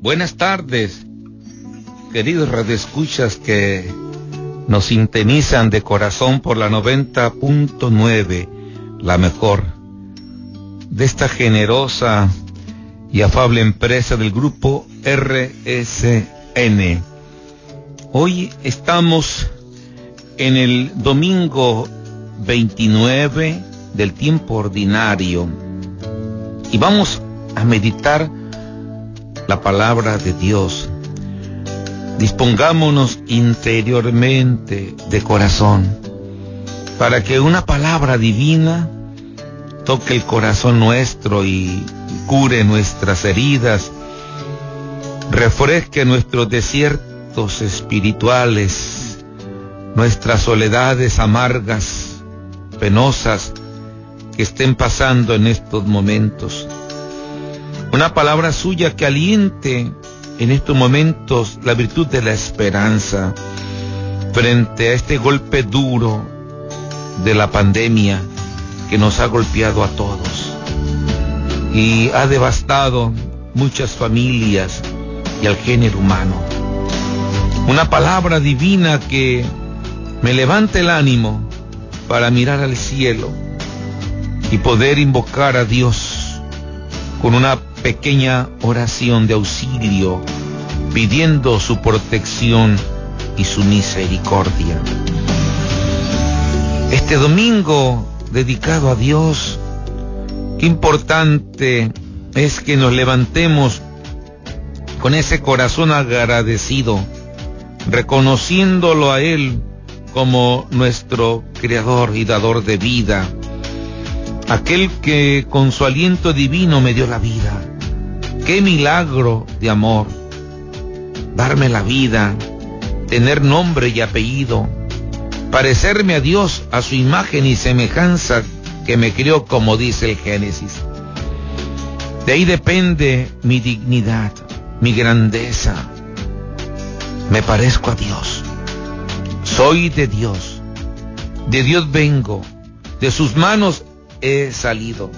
Buenas tardes, queridos radioescuchas que nos sintonizan de corazón por la 90.9, la mejor, de esta generosa y afable empresa del grupo RSN. Hoy estamos en el domingo 29 del tiempo ordinario y vamos a meditar la palabra de Dios. Dispongámonos interiormente de corazón para que una palabra divina toque el corazón nuestro y cure nuestras heridas, refresque nuestros desiertos espirituales, nuestras soledades amargas, penosas que estén pasando en estos momentos. Una palabra suya que aliente en estos momentos la virtud de la esperanza frente a este golpe duro de la pandemia que nos ha golpeado a todos y ha devastado muchas familias y al género humano. Una palabra divina que me levante el ánimo para mirar al cielo y poder invocar a Dios con una pequeña oración de auxilio, pidiendo su protección y su misericordia. Este domingo dedicado a Dios, qué importante es que nos levantemos con ese corazón agradecido, reconociéndolo a Él como nuestro creador y dador de vida, aquel que con su aliento divino me dio la vida. Qué milagro de amor. Darme la vida, tener nombre y apellido, parecerme a Dios a su imagen y semejanza que me crió como dice el Génesis. De ahí depende mi dignidad, mi grandeza. Me parezco a Dios. Soy de Dios. De Dios vengo. De sus manos he salido.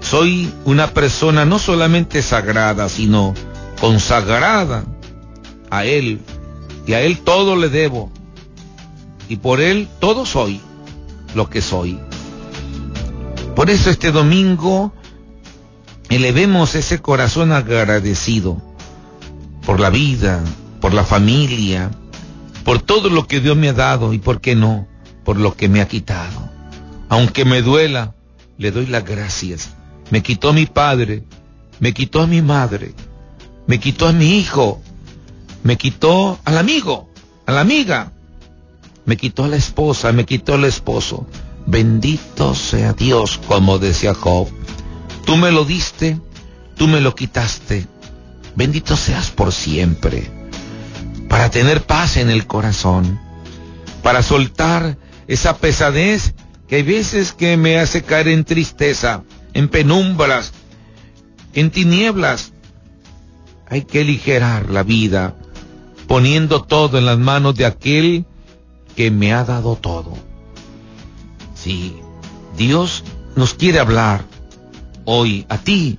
Soy una persona no solamente sagrada, sino consagrada a Él. Y a Él todo le debo. Y por Él todo soy lo que soy. Por eso este domingo elevemos ese corazón agradecido por la vida, por la familia, por todo lo que Dios me ha dado y, ¿por qué no?, por lo que me ha quitado. Aunque me duela, le doy las gracias. Me quitó a mi padre, me quitó a mi madre, me quitó a mi hijo, me quitó al amigo, a la amiga, me quitó a la esposa, me quitó al esposo. Bendito sea Dios, como decía Job. Tú me lo diste, tú me lo quitaste. Bendito seas por siempre. Para tener paz en el corazón, para soltar esa pesadez que hay veces que me hace caer en tristeza, en penumbras, en tinieblas. Hay que aligerar la vida poniendo todo en las manos de aquel que me ha dado todo. Sí, Dios nos quiere hablar hoy a ti,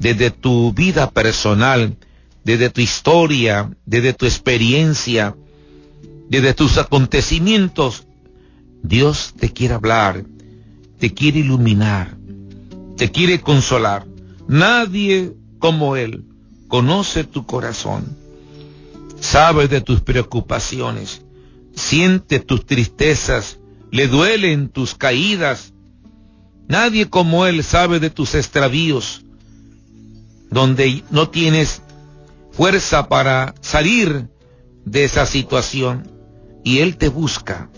desde tu vida personal, desde tu historia, desde tu experiencia, desde tus acontecimientos, Dios te quiere hablar, te quiere iluminar, te quiere consolar. Nadie como Él conoce tu corazón, sabe de tus preocupaciones, siente tus tristezas, le duelen tus caídas. Nadie como Él sabe de tus extravíos, donde no tienes fuerza para salir de esa situación. Y Él te busca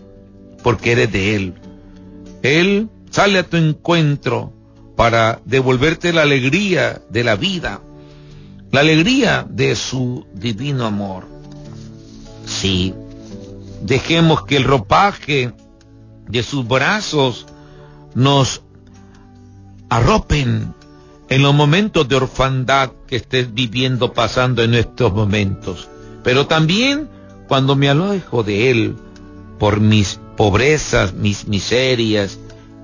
porque eres de Él. Él sale a tu encuentro para devolverte la alegría de la vida, la alegría de su divino amor. Sí, dejemos que el ropaje de sus brazos nos arropen en los momentos de orfandad que estés viviendo, pasando en estos momentos. Pero también cuando me alejo de Él por mis pobrezas, mis miserias,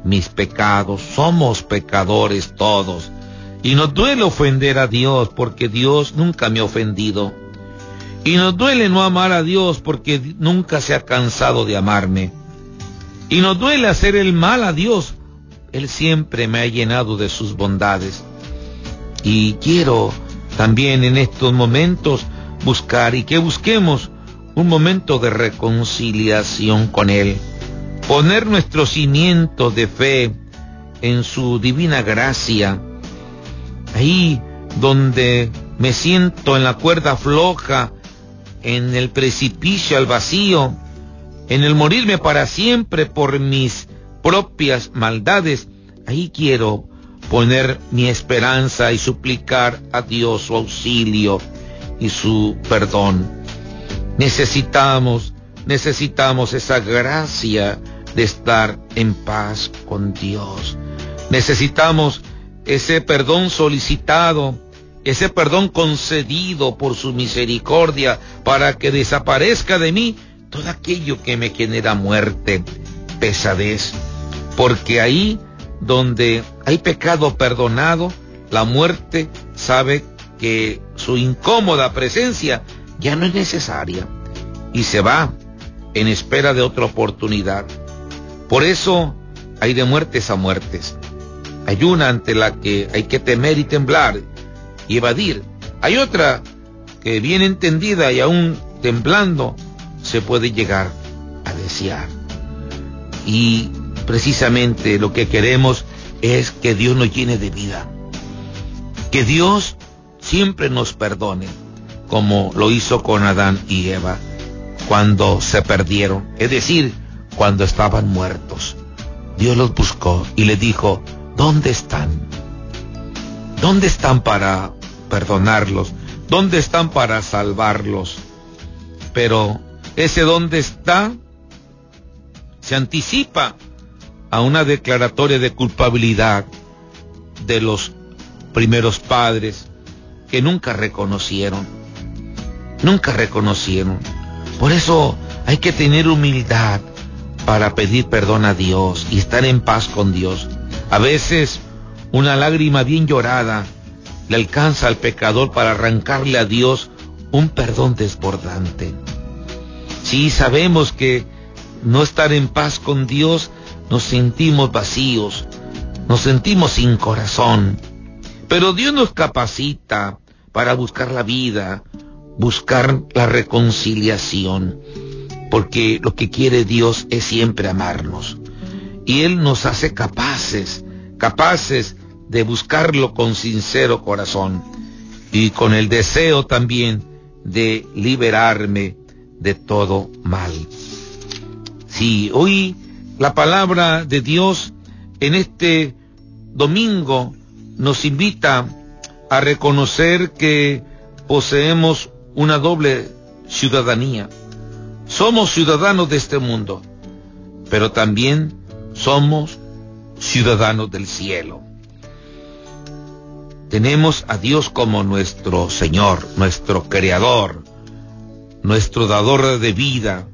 mis pecados. Somos pecadores todos. Y nos duele ofender a Dios porque Dios nunca me ha ofendido. Y nos duele no amar a Dios porque nunca se ha cansado de amarme. Y nos duele hacer el mal a Dios. Él siempre me ha llenado de sus bondades. Y quiero también en estos momentos buscar y que busquemos un momento de reconciliación con Él. Poner nuestro cimiento de fe en su divina gracia. Ahí donde me siento en la cuerda floja, en el precipicio al vacío, en el morirme para siempre por mis propias maldades, ahí quiero poner mi esperanza y suplicar a Dios su auxilio y su perdón. Necesitamos, necesitamos esa gracia de estar en paz con Dios. Necesitamos ese perdón solicitado, ese perdón concedido por su misericordia para que desaparezca de mí todo aquello que me genera muerte, pesadez. Porque ahí donde hay pecado perdonado, la muerte sabe que su incómoda presencia ya no es necesaria y se va en espera de otra oportunidad. Por eso hay de muertes a muertes. Hay una ante la que hay que temer y temblar y evadir. Hay otra que bien entendida y aún temblando se puede llegar a desear. Y precisamente lo que queremos es que Dios nos llene de vida. Que Dios siempre nos perdone, como lo hizo con Adán y Eva cuando se perdieron, es decir, cuando estaban muertos. Dios los buscó y le dijo, ¿dónde están? ¿Dónde están para perdonarlos? ¿Dónde están para salvarlos? Pero ese dónde está se anticipa a una declaratoria de culpabilidad de los primeros padres que nunca reconocieron, nunca reconocieron. Por eso hay que tener humildad para pedir perdón a Dios y estar en paz con Dios. A veces una lágrima bien llorada le alcanza al pecador para arrancarle a Dios un perdón desbordante. Si sabemos que no estar en paz con Dios nos sentimos vacíos, nos sentimos sin corazón. Pero Dios nos capacita para buscar la vida, buscar la reconciliación, porque lo que quiere Dios es siempre amarnos. Y Él nos hace capaces, capaces de buscarlo con sincero corazón y con el deseo también de liberarme de todo mal. Si hoy la palabra de Dios en este domingo nos invita a reconocer que poseemos una doble ciudadanía. Somos ciudadanos de este mundo, pero también somos ciudadanos del cielo. Tenemos a Dios como nuestro Señor, nuestro Creador, nuestro dador de vida,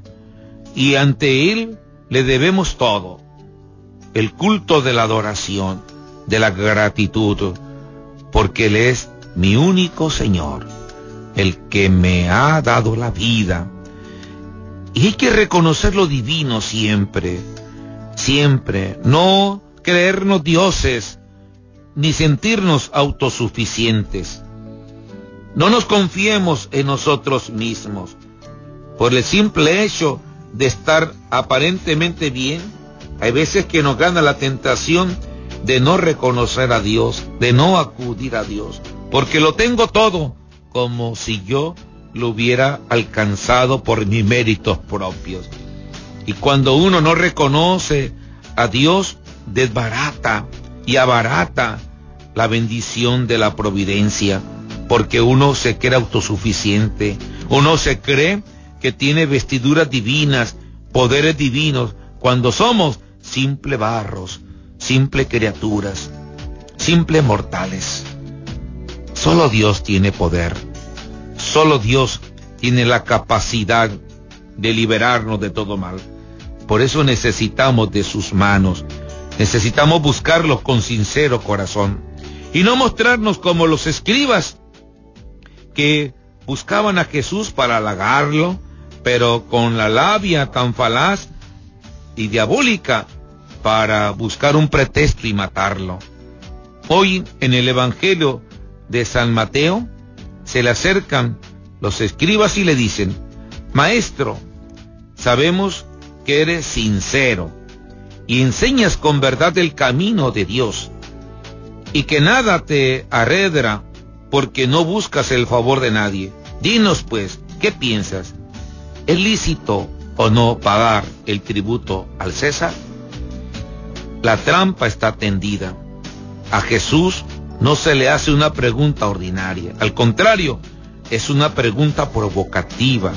y ante Él le debemos todo. El culto de la adoración, de la gratitud, porque Él es mi único Señor, el que me ha dado la vida. Y hay que reconocer lo divino siempre, siempre, no creernos dioses, ni sentirnos autosuficientes. No nos confiemos en nosotros mismos. Por el simple hecho de estar aparentemente bien, hay veces que nos gana la tentación de no reconocer a Dios, de no acudir a Dios, porque lo tengo todo como si yo lo hubiera alcanzado por mis méritos propios. Y cuando uno no reconoce a Dios, desbarata y abarata la bendición de la providencia, porque uno se cree autosuficiente, uno se cree que tiene vestiduras divinas, poderes divinos, cuando somos simple barros, simple criaturas, simple mortales. Solo Dios tiene poder, solo Dios tiene la capacidad de liberarnos de todo mal. Por eso necesitamos de sus manos, necesitamos buscarlo con sincero corazón. y no mostrarnos como los escribas que buscaban a Jesús para halagarlo, pero con la labia tan falaz y diabólica para buscar un pretexto y matarlo. Hoy en el Evangelio de San Mateo se le acercan los escribas y le dicen, Maestro, sabemos que eres sincero y enseñas con verdad el camino de Dios y que nada te arredra porque no buscas el favor de nadie. Dinos pues, ¿qué piensas? ¿Es lícito o no pagar el tributo al César? La trampa está tendida. A Jesús no se le hace una pregunta ordinaria. Al contrario, es una pregunta provocativa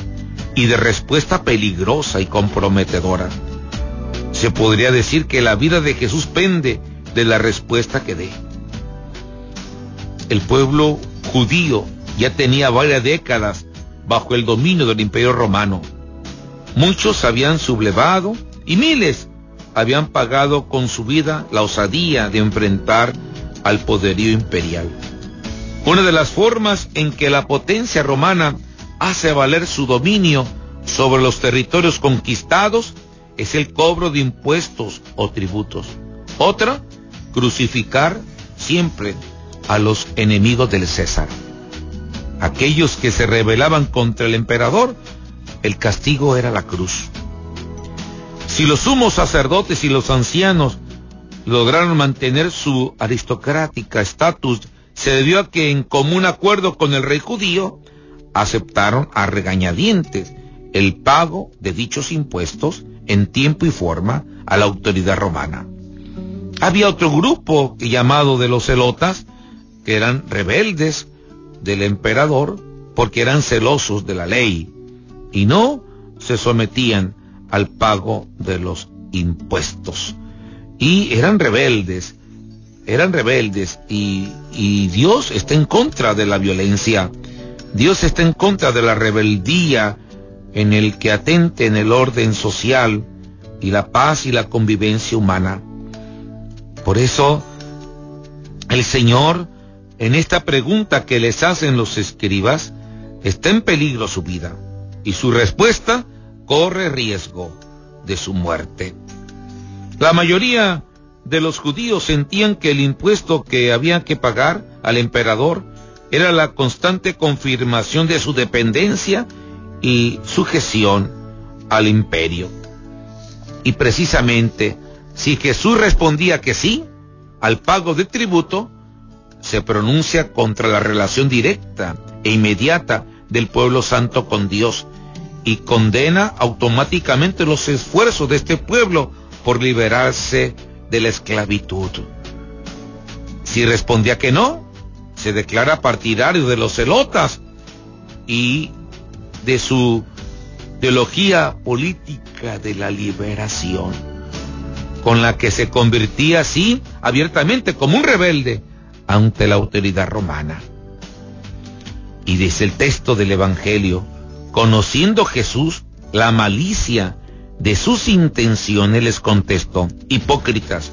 y de respuesta peligrosa y comprometedora. Se podría decir que la vida de Jesús pende de la respuesta que dé. El pueblo judío ya tenía varias décadas bajo el dominio del imperio romano. Muchos habían sublevado y miles habían pagado con su vida la osadía de enfrentar al poderío imperial. Una de las formas en que la potencia romana hace valer su dominio sobre los territorios conquistados es el cobro de impuestos o tributos. Otra, crucificar siempre a los enemigos del César. Aquellos que se rebelaban contra el emperador, el castigo era la cruz. Si los sumos sacerdotes y los ancianos lograron mantener su aristocrática estatus, se debió a que en común acuerdo con el rey judío aceptaron a regañadientes el pago de dichos impuestos en tiempo y forma a la autoridad romana. Había otro grupo llamado de los celotas, que eran rebeldes del emperador porque eran celosos de la ley y no se sometían al pago de los impuestos. Y eran rebeldes, eran rebeldes y, Dios está en contra de la violencia. Dios está en contra de la rebeldía en el que atente en el orden social y la paz y la convivencia humana. Por eso, el Señor, en esta pregunta que les hacen los escribas, está en peligro su vida y su respuesta corre riesgo de su muerte. La mayoría de los judíos sentían que el impuesto que había que pagar al emperador era la constante confirmación de su dependencia y sujeción al imperio. Y precisamente, si Jesús respondía que sí al pago de tributo, se pronuncia contra la relación directa e inmediata del pueblo santo con Dios y condena automáticamente los esfuerzos de este pueblo por liberarse de la esclavitud. Si respondía que no, se declara partidario de los celotas y de su teología política de la liberación, con la que se convertía así abiertamente como un rebelde ante la autoridad romana. Y dice el texto del Evangelio, conociendo Jesús la malicia de sus intenciones, les contestó, hipócritas,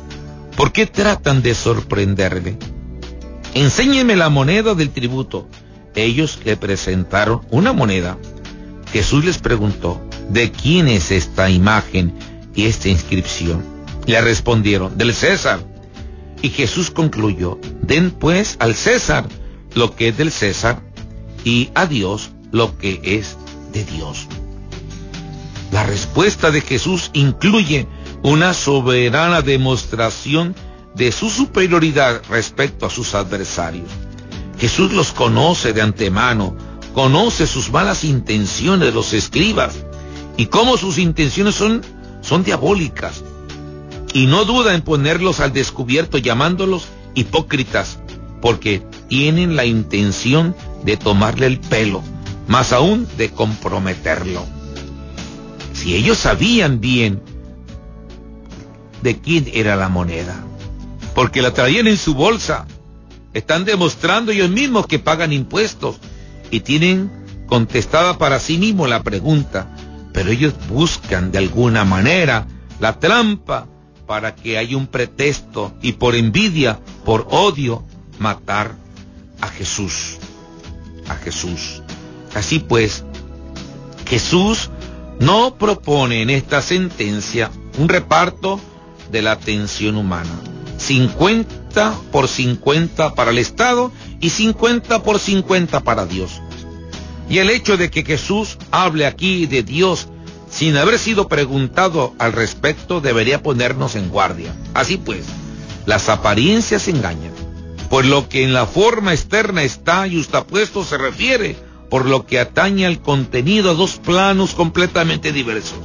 ¿por qué tratan de sorprenderme? Enséñenme la moneda del tributo. Ellos le presentaron una moneda. Jesús les preguntó, ¿de quién es esta imagen y esta inscripción? Le respondieron, del César. Y Jesús concluyó, den pues al César lo que es del César y a Dios lo que es de Dios. La respuesta de Jesús incluye una soberana demostración de su superioridad respecto a sus adversarios. Jesús los conoce de antemano, conoce sus malas intenciones de los escribas y cómo sus intenciones son, son diabólicas. Y no duda en ponerlos al descubierto llamándolos hipócritas, porque tienen la intención de tomarle el pelo, más aún de comprometerlo. Si ellos sabían bien de quién era la moneda, porque la traían en su bolsa, están demostrando ellos mismos que pagan impuestos y tienen contestada para sí mismos la pregunta, pero ellos buscan de alguna manera la trampa para que haya un pretexto y por envidia, por odio, matar a Jesús. A Jesús. Así pues, Jesús no propone en esta sentencia un reparto de la atención humana. 50 por 50 para el Estado y 50 por 50 para Dios. Y el hecho de que Jesús hable aquí de Dios sin haber sido preguntado al respecto debería ponernos en guardia. Así pues, las apariencias engañan. Por lo que en la forma externa está y puesto se refiere, por lo que atañe al contenido a dos planos completamente diversos.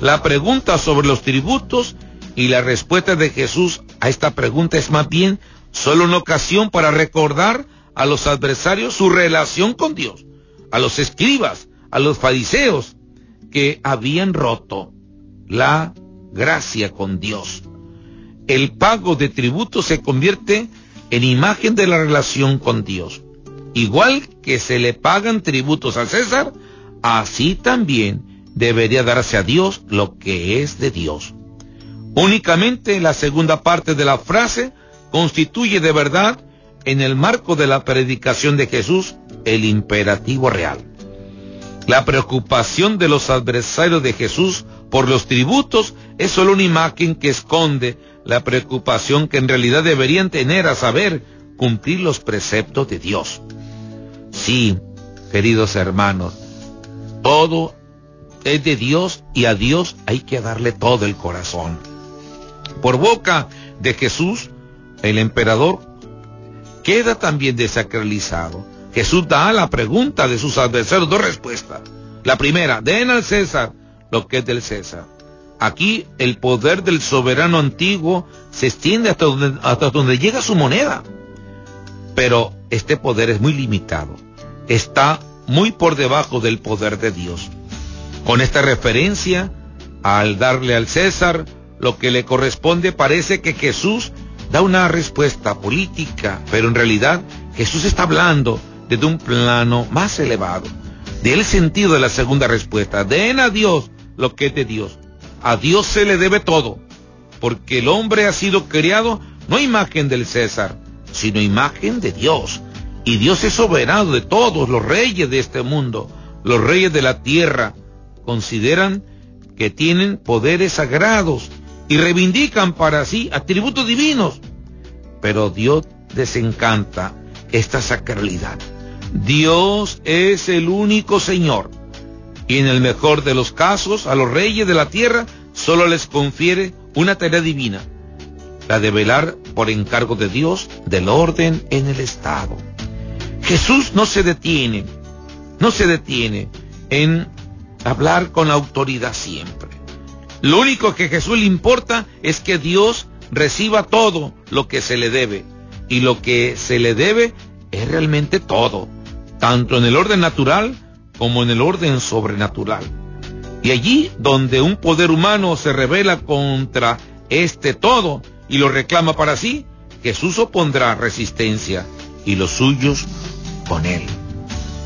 La pregunta sobre los tributos y la respuesta de Jesús a esta pregunta es más bien solo una ocasión para recordar a los adversarios su relación con Dios, a los escribas, a los fariseos, que habían roto la gracia con Dios. El pago de tributo se convierte en imagen de la relación con Dios. Igual que se le pagan tributos al César, así también debería darse a Dios lo que es de Dios. Únicamente la segunda parte de la frase constituye de verdad, en el marco de la predicación de Jesús, el imperativo real. La preocupación de los adversarios de Jesús por los tributos es solo una imagen que esconde la preocupación que en realidad deberían tener a saber cumplir los preceptos de Dios. Sí, queridos hermanos, todo es de Dios y a Dios hay que darle todo el corazón. Por boca de Jesús, el emperador queda también desacralizado Jesús da a la pregunta de sus adversarios dos respuestas. La primera, den al César lo que es del César. Aquí el poder del soberano antiguo se extiende hasta donde, hasta donde llega su moneda. Pero este poder es muy limitado. Está muy por debajo del poder de Dios. Con esta referencia, al darle al César lo que le corresponde, parece que Jesús da una respuesta política, pero en realidad Jesús está hablando desde un plano más elevado. De el sentido de la segunda respuesta. Den a Dios lo que es de Dios. A Dios se le debe todo, porque el hombre ha sido creado no imagen del César, sino imagen de Dios. Y Dios es soberano de todos los reyes de este mundo. Los reyes de la tierra consideran que tienen poderes sagrados y reivindican para sí atributos divinos. Pero Dios desencanta esta sacralidad. Dios es el único Señor. Y en el mejor de los casos, a los reyes de la tierra solo les confiere una tarea divina, la de velar por encargo de Dios del orden en el Estado. Jesús no se detiene, no se detiene en hablar con autoridad siempre. Lo único que a Jesús le importa es que Dios reciba todo lo que se le debe. Y lo que se le debe es realmente todo tanto en el orden natural como en el orden sobrenatural. Y allí donde un poder humano se revela contra este todo y lo reclama para sí, Jesús opondrá resistencia y los suyos con él.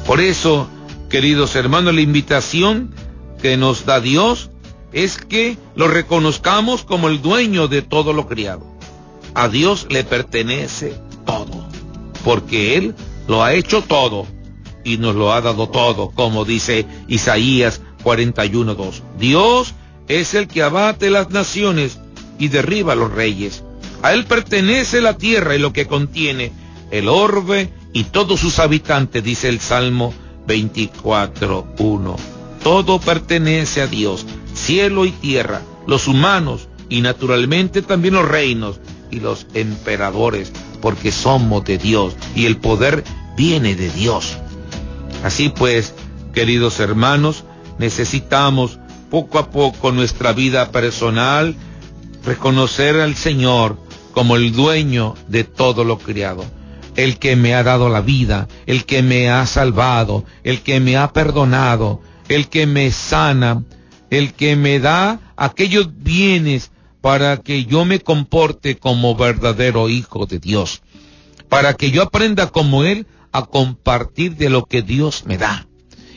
Por eso, queridos hermanos, la invitación que nos da Dios es que lo reconozcamos como el dueño de todo lo criado. A Dios le pertenece todo, porque Él lo ha hecho todo y nos lo ha dado todo, como dice Isaías 41.2. Dios es el que abate las naciones y derriba a los reyes. A él pertenece la tierra y lo que contiene, el orbe y todos sus habitantes, dice el Salmo 24.1. Todo pertenece a Dios, cielo y tierra, los humanos y naturalmente también los reinos y los emperadores, porque somos de Dios y el poder viene de Dios. Así pues, queridos hermanos, necesitamos poco a poco nuestra vida personal reconocer al Señor como el dueño de todo lo criado, el que me ha dado la vida, el que me ha salvado, el que me ha perdonado, el que me sana, el que me da aquellos bienes para que yo me comporte como verdadero hijo de Dios, para que yo aprenda como Él a compartir de lo que Dios me da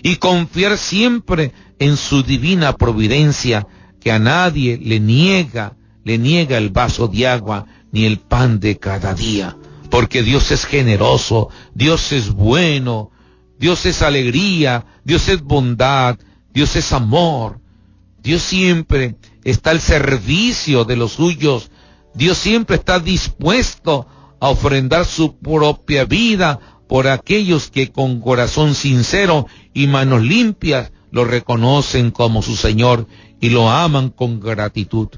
y confiar siempre en su divina providencia que a nadie le niega, le niega el vaso de agua ni el pan de cada día, porque Dios es generoso, Dios es bueno, Dios es alegría, Dios es bondad, Dios es amor. Dios siempre está al servicio de los suyos. Dios siempre está dispuesto a ofrendar su propia vida por aquellos que con corazón sincero y manos limpias lo reconocen como su Señor y lo aman con gratitud.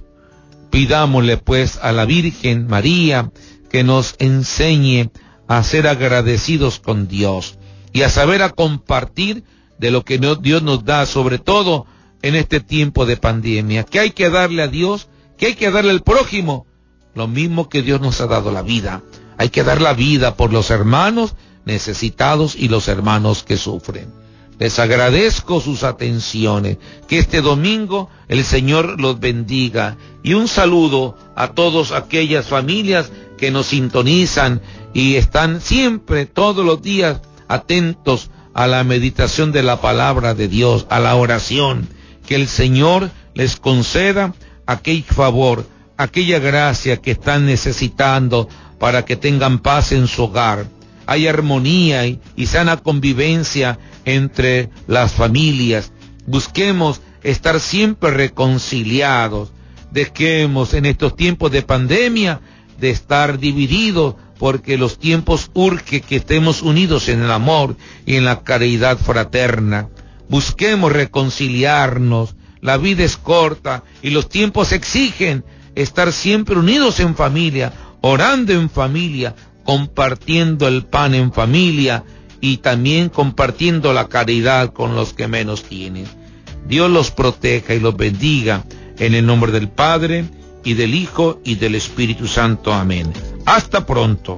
Pidámosle pues a la Virgen María que nos enseñe a ser agradecidos con Dios y a saber a compartir de lo que Dios nos da, sobre todo en este tiempo de pandemia. ¿Qué hay que darle a Dios? ¿Qué hay que darle al prójimo? Lo mismo que Dios nos ha dado la vida. Hay que dar la vida por los hermanos necesitados y los hermanos que sufren. Les agradezco sus atenciones. Que este domingo el Señor los bendiga. Y un saludo a todas aquellas familias que nos sintonizan y están siempre, todos los días, atentos a la meditación de la palabra de Dios, a la oración. Que el Señor les conceda aquel favor, aquella gracia que están necesitando para que tengan paz en su hogar. Hay armonía y, sana convivencia entre las familias. Busquemos estar siempre reconciliados. Dejemos en estos tiempos de pandemia de estar divididos porque los tiempos urge que estemos unidos en el amor y en la caridad fraterna. Busquemos reconciliarnos. La vida es corta y los tiempos exigen estar siempre unidos en familia, orando en familia, compartiendo el pan en familia y también compartiendo la caridad con los que menos tienen. Dios los proteja y los bendiga en el nombre del Padre y del Hijo y del Espíritu Santo. Amén. Hasta pronto.